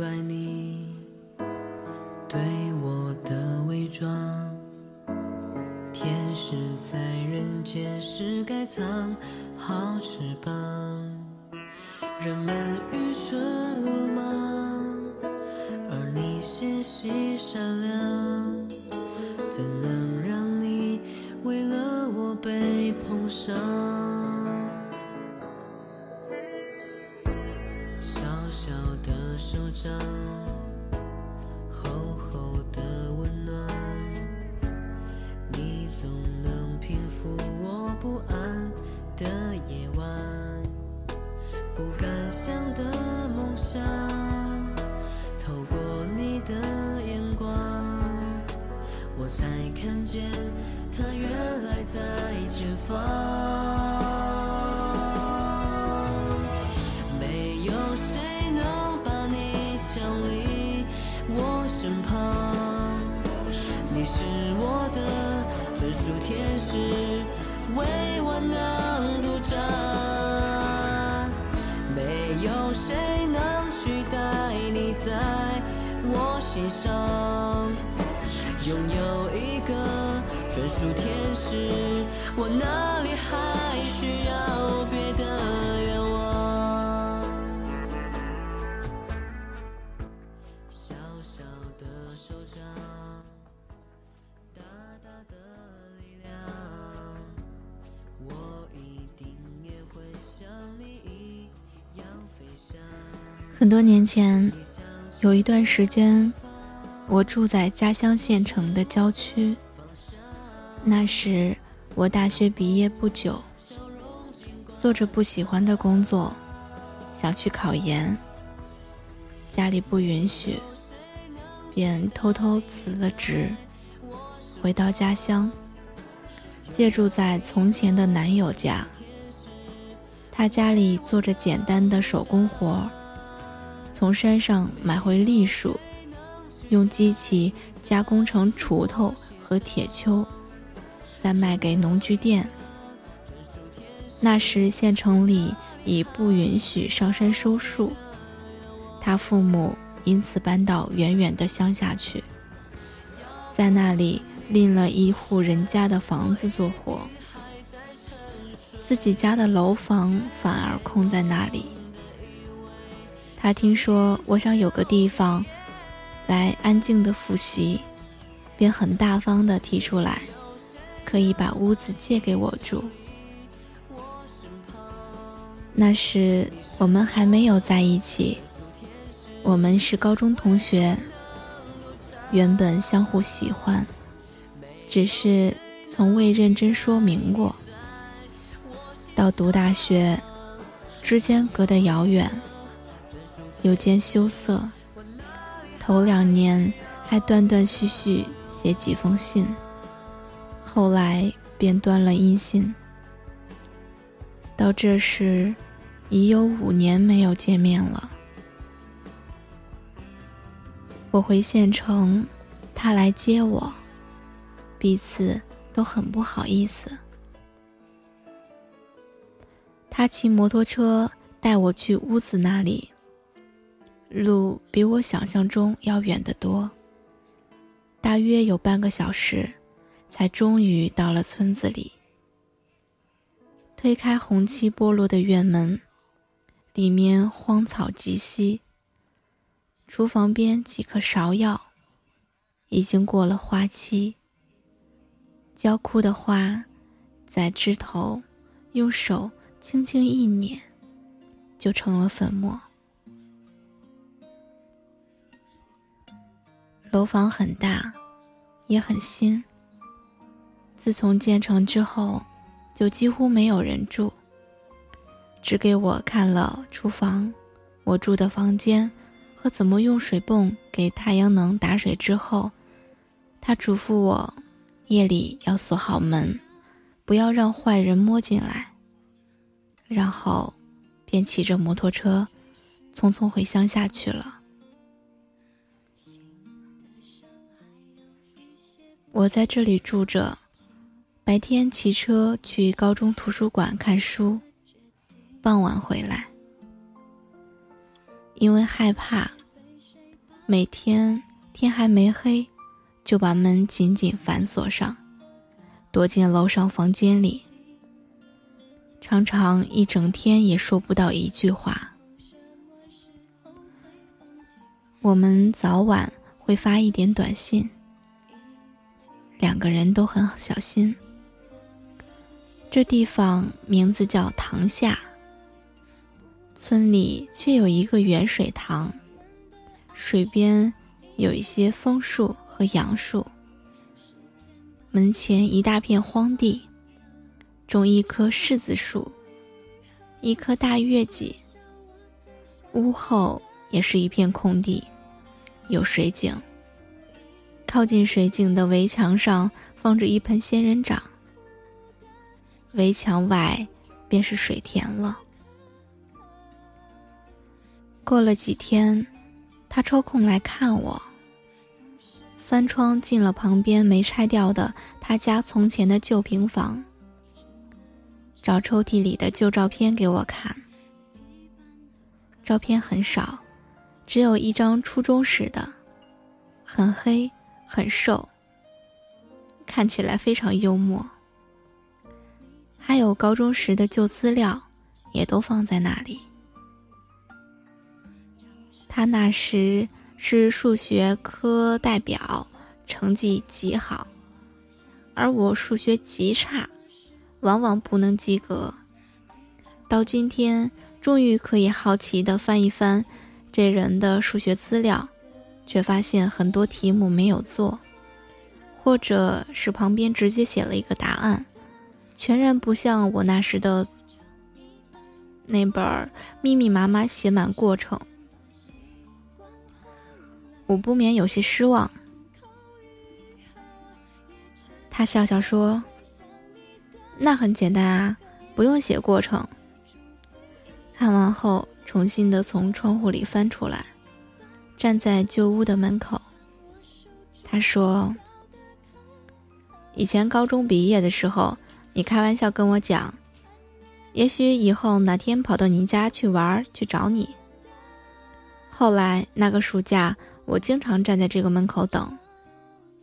怪你对我的伪装。天使在人间是该藏好翅膀，人们愚蠢鲁莽，而你纤细善良，怎能让你为了我被碰伤？的上，拥有一个专属天使，我哪里还需要别的愿望？小小的手掌，大大的力量，我一定也会像你一样飞翔。很多年前，有一段时间，我住在家乡县城的郊区。那时我大学毕业不久，做着不喜欢的工作，想去考研，家里不允许，便偷偷辞了职，回到家乡，借住在从前的男友家。他家里做着简单的手工活。从山上买回栗树，用机器加工成锄头和铁锹，再卖给农具店。那时县城里已不允许上山收树，他父母因此搬到远远的乡下去，在那里另了一户人家的房子做活，自己家的楼房反而空在那里。他听说我想有个地方来安静的复习，便很大方的提出来，可以把屋子借给我住。那时我们还没有在一起，我们是高中同学，原本相互喜欢，只是从未认真说明过。到读大学，之间隔得遥远。有间羞涩，头两年还断断续续写几封信，后来便断了音信。到这时，已有五年没有见面了。我回县城，他来接我，彼此都很不好意思。他骑摩托车带我去屋子那里。路比我想象中要远得多，大约有半个小时，才终于到了村子里。推开红漆剥落的院门，里面荒草极稀。厨房边几棵芍药，已经过了花期。焦枯的花，在枝头用手轻轻一捻，就成了粉末。楼房很大，也很新。自从建成之后，就几乎没有人住。只给我看了厨房、我住的房间和怎么用水泵给太阳能打水之后，他嘱咐我，夜里要锁好门，不要让坏人摸进来。然后，便骑着摩托车，匆匆回乡下去了。我在这里住着，白天骑车去高中图书馆看书，傍晚回来。因为害怕，每天天还没黑，就把门紧紧反锁上，躲进楼上房间里，常常一整天也说不到一句话。我们早晚会发一点短信，两个人都很小心。这地方名字叫塘下。村里却有一个圆水塘，水边有一些枫树和杨树。门前一大片荒地，种一棵柿子树，一棵大月季。屋后也是一片空地，有水井。靠近水井的围墙上放着一盆仙人掌，围墙外便是水田了。过了几天，他抽空来看我。翻窗进了旁边没拆掉的他家从前的旧平房，找抽屉里的旧照片给我看。照片很少，只有一张初中时的，很黑很瘦，看起来非常幽默。还有高中时的旧资料，也都放在那里。他那时是数学科代表，成绩极好，而我数学极差，往往不能及格。到今天，终于可以好奇的翻一翻这人的数学资料，却发现很多题目没有做，或者是旁边直接写了一个答案，全然不像我那时的那本密密麻麻写满过程。我不免有些失望。他笑笑说：“那很简单啊，不用写过程。”看完后，重新的从窗户里翻出来，站在旧屋的门口。他说：“以前高中毕业的时候，你开玩笑跟我讲，也许以后哪天跑到你家去玩去找你。后来那个暑假。”我经常站在这个门口等，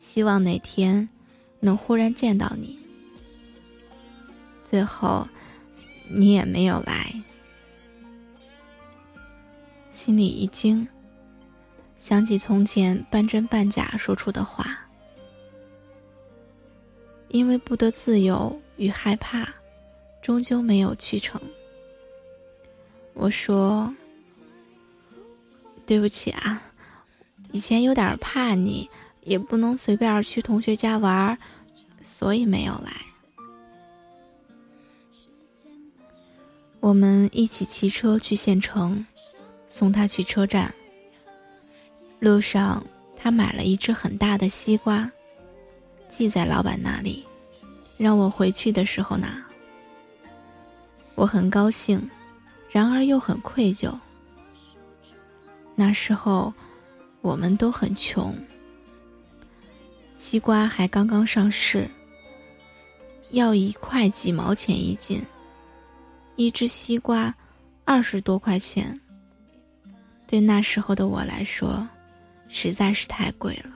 希望哪天能忽然见到你。最后，你也没有来，心里一惊，想起从前半真半假说出的话，因为不得自由与害怕，终究没有去成。我说：“对不起啊。”以前有点怕你，也不能随便去同学家玩，所以没有来。我们一起骑车去县城，送他去车站。路上，他买了一只很大的西瓜，寄在老板那里，让我回去的时候拿。我很高兴，然而又很愧疚。那时候。我们都很穷，西瓜还刚刚上市，要一块几毛钱一斤，一只西瓜二十多块钱，对那时候的我来说，实在是太贵了。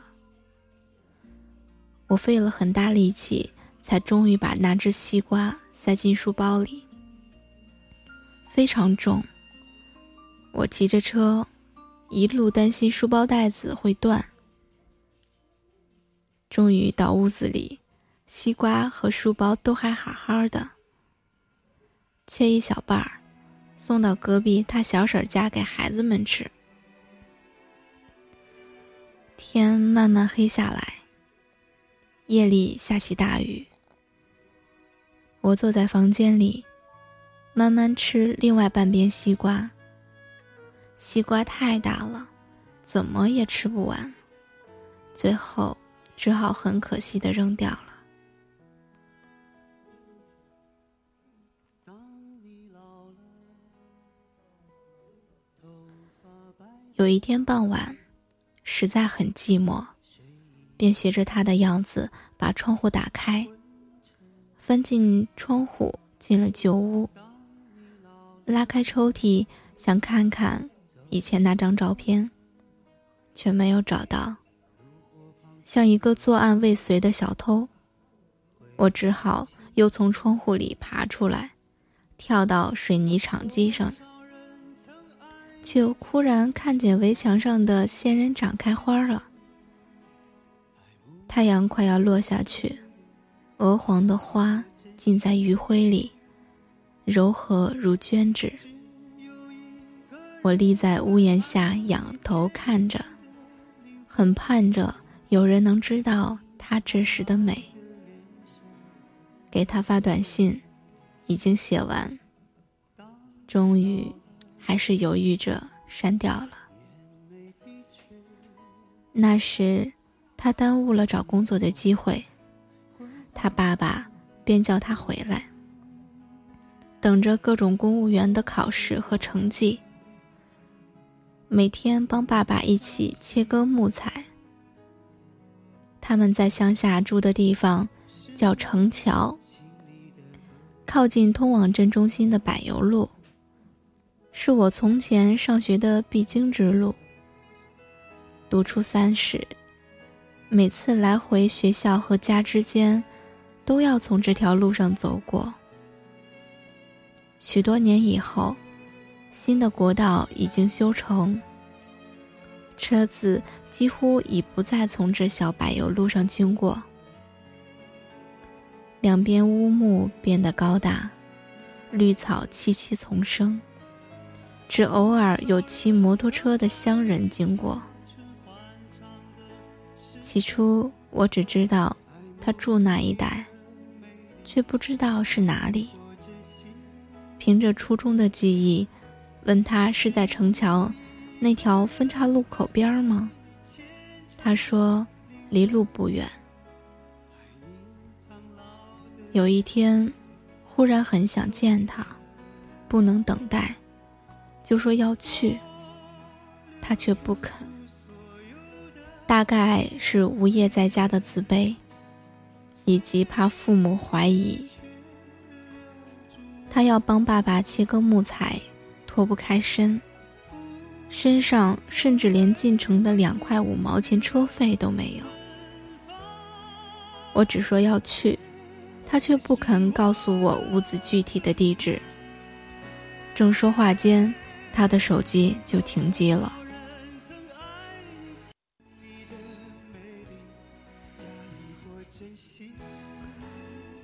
我费了很大力气，才终于把那只西瓜塞进书包里，非常重。我骑着车。一路担心书包带子会断，终于到屋子里，西瓜和书包都还好好的。切一小半儿，送到隔壁他小婶家给孩子们吃。天慢慢黑下来，夜里下起大雨。我坐在房间里，慢慢吃另外半边西瓜。西瓜太大了，怎么也吃不完，最后只好很可惜的扔掉了。有一天傍晚，实在很寂寞，便学着他的样子把窗户打开，翻进窗户，进了旧屋，拉开抽屉，想看看。以前那张照片，却没有找到。像一个作案未遂的小偷，我只好又从窗户里爬出来，跳到水泥场基上，却忽然看见围墙上的仙人掌开花了。太阳快要落下去，鹅黄的花浸在余晖里，柔和如绢纸。我立在屋檐下，仰头看着，很盼着。有人能知道他这时的美。给他发短信，已经写完。终于，还是犹豫着删掉了。那时，他耽误了找工作的机会，他爸爸便叫他回来，等着各种公务员的考试和成绩。每天帮爸爸一起切割木材。他们在乡下住的地方叫城桥，靠近通往镇中心的柏油路，是我从前上学的必经之路。读初三时，每次来回学校和家之间，都要从这条路上走过。许多年以后，新的国道已经修成。车子几乎已不再从这小柏油路上经过，两边乌木变得高大，绿草萋萋丛生，只偶尔有骑摩托车的乡人经过。起初我只知道他住那一带，却不知道是哪里。凭着初中的记忆，问他是在城桥。那条分岔路口边吗？他说，离路不远。有一天，忽然很想见他，不能等待，就说要去。他却不肯，大概是无业在家的自卑，以及怕父母怀疑。他要帮爸爸切割木材，脱不开身。身上甚至连进城的两块五毛钱车费都没有。我只说要去，他却不肯告诉我屋子具体的地址。正说话间，他的手机就停机了。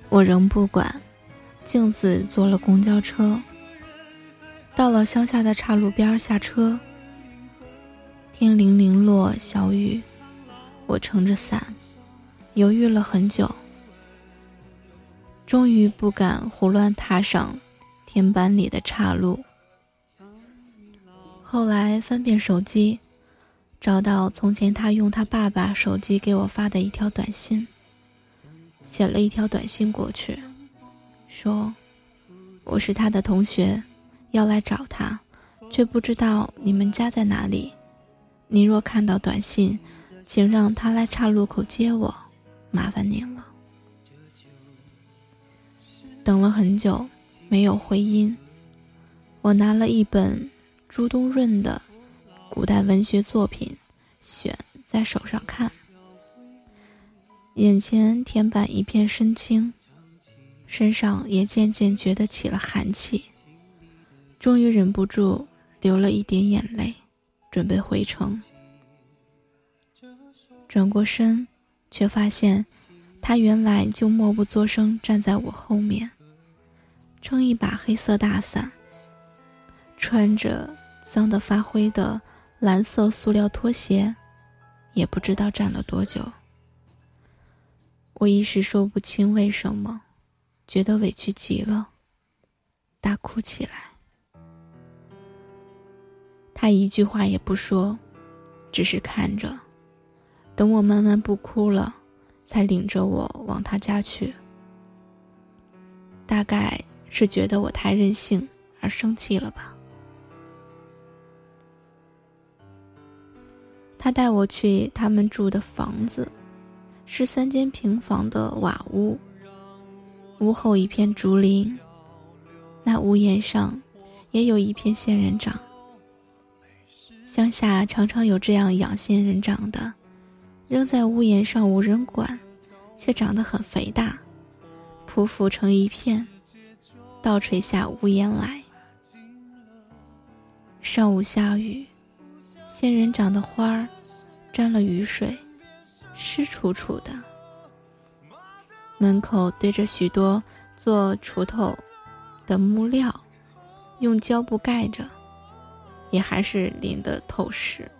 我仍不管，径自坐了公交车，到了乡下的岔路边下车。天零零落小雨，我撑着伞，犹豫了很久，终于不敢胡乱踏上天板里的岔路。后来翻遍手机，找到从前他用他爸爸手机给我发的一条短信，写了一条短信过去，说我是他的同学，要来找他，却不知道你们家在哪里。你若看到短信，请让他来岔路口接我，麻烦您了。等了很久，没有回音。我拿了一本朱东润的古代文学作品选在手上看，眼前田板一片深青，身上也渐渐觉得起了寒气，终于忍不住流了一点眼泪。准备回城，转过身，却发现他原来就默不作声站在我后面，撑一把黑色大伞，穿着脏得发灰的蓝色塑料拖鞋，也不知道站了多久。我一时说不清为什么，觉得委屈极了，大哭起来。他一句话也不说，只是看着，等我慢慢不哭了，才领着我往他家去。大概是觉得我太任性而生气了吧。他带我去他们住的房子，是三间平房的瓦屋，屋后一片竹林，那屋檐上也有一片仙人掌。乡下常常有这样养仙人掌的，扔在屋檐上无人管，却长得很肥大，匍匐成一片，倒垂下屋檐来。上午下雨，仙人掌的花儿沾了雨水，湿楚楚的。门口堆着许多做锄头的木料，用胶布盖着，也还是淋得透湿。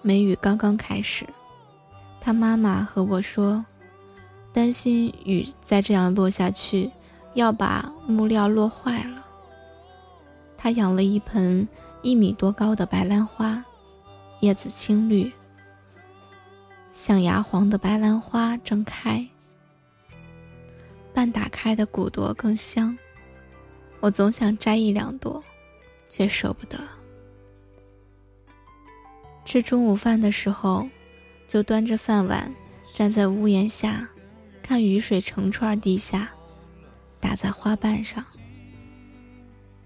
梅雨刚刚开始，他妈妈和我说，担心雨再这样落下去，要把木料落坏了。他养了一盆一米多高的白兰花，叶子青绿，像牙黄的白兰花正开。半打开的骨朵更香，我总想摘一两朵，却舍不得。吃中午饭的时候，就端着饭碗站在屋檐下，看雨水成串地下，打在花瓣上。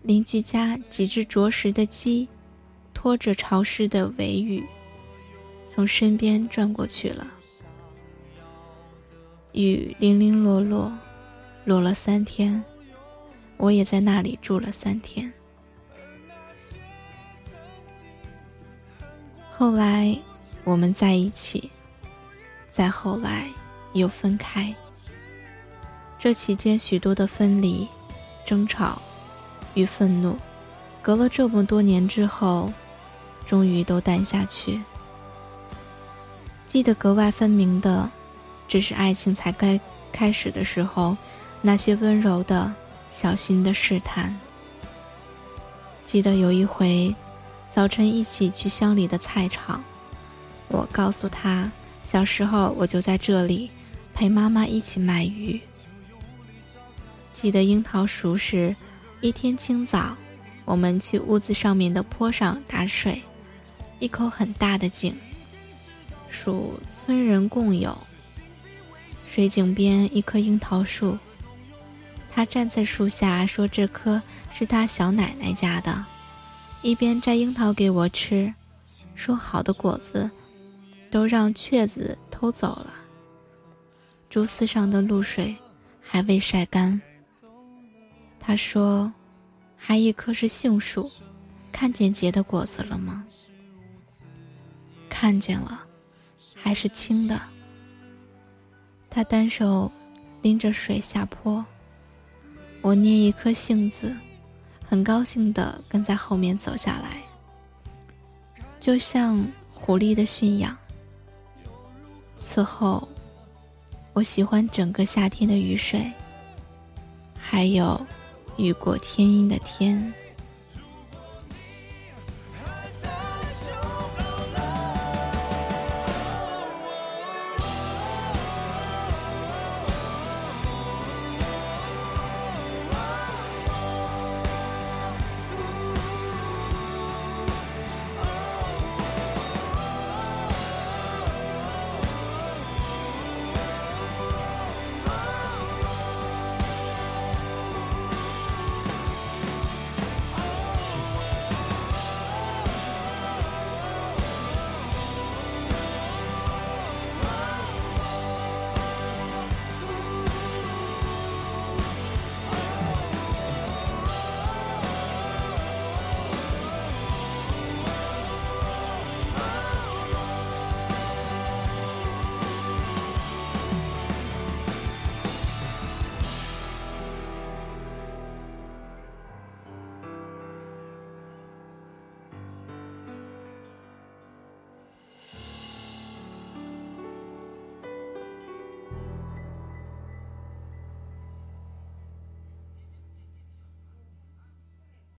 邻居家几只啄食的鸡，拖着潮湿的尾羽，从身边转过去了。雨零零落落。落了三天，我也在那里住了三天。后来我们在一起，再后来又分开。这期间许多的分离、争吵与愤怒，隔了这么多年之后，终于都淡下去。记得格外分明的，只是爱情才该开始的时候。那些温柔的、小心的试探。记得有一回，早晨一起去乡里的菜场，我告诉他，小时候我就在这里陪妈妈一起卖鱼。记得樱桃熟时，一天清早，我们去屋子上面的坡上打水，一口很大的井，属村人共有。水井边一棵樱桃树。他站在树下说：“这棵是他小奶奶家的，一边摘樱桃给我吃，说好的果子都让雀子偷走了。竹丝上的露水还未晒干。”他说：“还一棵是杏树，看见结的果子了吗？”看见了，还是青的。他单手拎着水下坡。我捏一颗杏子，很高兴地跟在后面走下来，就像狐狸的驯养。此后，我喜欢整个夏天的雨水，还有雨过天阴的天。